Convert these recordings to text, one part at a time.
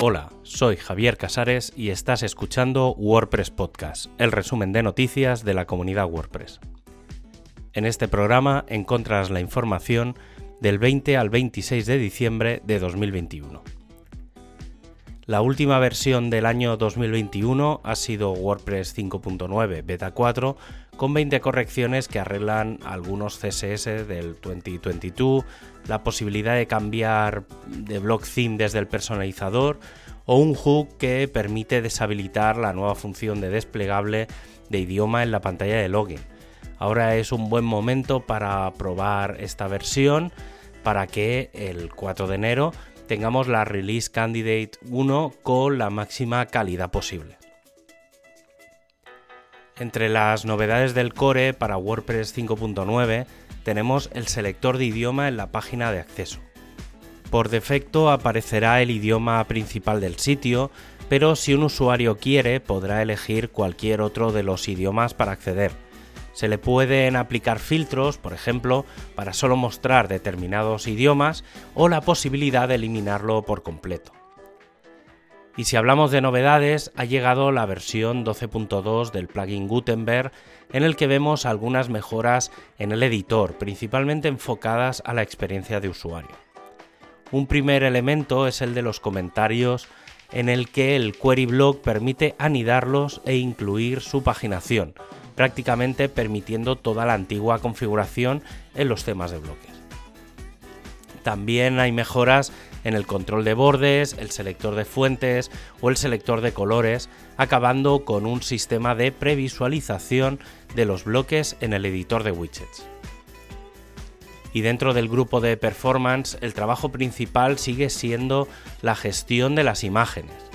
Hola, soy Javier Casares y estás escuchando WordPress Podcast, el resumen de noticias de la comunidad WordPress. En este programa encontrarás la información del 20 al 26 de diciembre de 2021. La última versión del año 2021 ha sido WordPress 5.9 Beta 4 con 20 correcciones que arreglan algunos CSS del 2022, la posibilidad de cambiar de block theme desde el personalizador o un hook que permite deshabilitar la nueva función de desplegable de idioma en la pantalla de login. Ahora es un buen momento para probar esta versión para que el 4 de enero tengamos la Release Candidate 1 con la máxima calidad posible. Entre las novedades del core para WordPress 5.9 tenemos el selector de idioma en la página de acceso. Por defecto aparecerá el idioma principal del sitio, pero si un usuario quiere podrá elegir cualquier otro de los idiomas para acceder. Se le pueden aplicar filtros, por ejemplo, para solo mostrar determinados idiomas o la posibilidad de eliminarlo por completo. Y si hablamos de novedades, ha llegado la versión 12.2 del plugin Gutenberg en el que vemos algunas mejoras en el editor, principalmente enfocadas a la experiencia de usuario. Un primer elemento es el de los comentarios en el que el query block permite anidarlos e incluir su paginación, prácticamente permitiendo toda la antigua configuración en los temas de bloques. También hay mejoras en el control de bordes, el selector de fuentes o el selector de colores, acabando con un sistema de previsualización de los bloques en el editor de widgets. Y dentro del grupo de performance, el trabajo principal sigue siendo la gestión de las imágenes.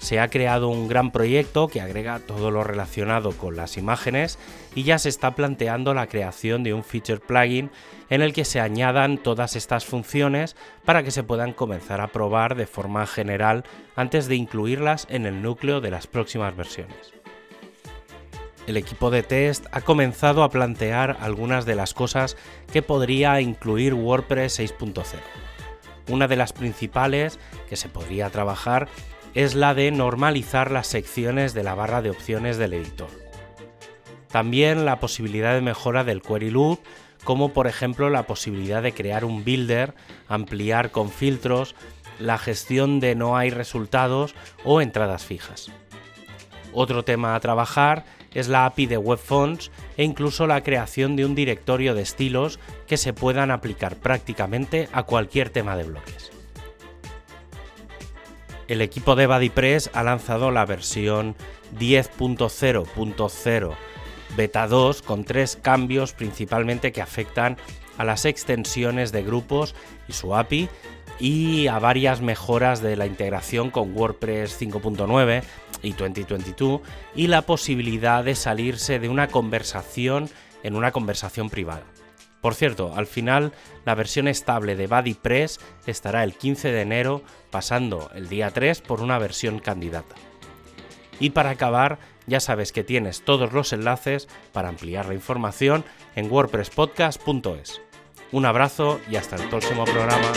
Se ha creado un gran proyecto que agrega todo lo relacionado con las imágenes y ya se está planteando la creación de un feature plugin en el que se añadan todas estas funciones para que se puedan comenzar a probar de forma general antes de incluirlas en el núcleo de las próximas versiones. El equipo de test ha comenzado a plantear algunas de las cosas que podría incluir WordPress 6.0. Una de las principales que se podría trabajar es la de normalizar las secciones de la barra de opciones del editor. También la posibilidad de mejora del query loop como por ejemplo la posibilidad de crear un builder, ampliar con filtros, la gestión de no hay resultados o entradas fijas. Otro tema a trabajar es la API de WebFonts e incluso la creación de un directorio de estilos que se puedan aplicar prácticamente a cualquier tema de bloques. El equipo de BuddyPress ha lanzado la versión 10.0.0 Beta 2 con tres cambios principalmente que afectan a las extensiones de grupos y su API y a varias mejoras de la integración con WordPress 5.9 y 2022 y la posibilidad de salirse de una conversación en una conversación privada. Por cierto, al final la versión estable de BuddyPress estará el 15 de enero pasando el día 3 por una versión candidata. Y para acabar, ya sabes que tienes todos los enlaces para ampliar la información en wordpresspodcast.es. Un abrazo y hasta el próximo programa.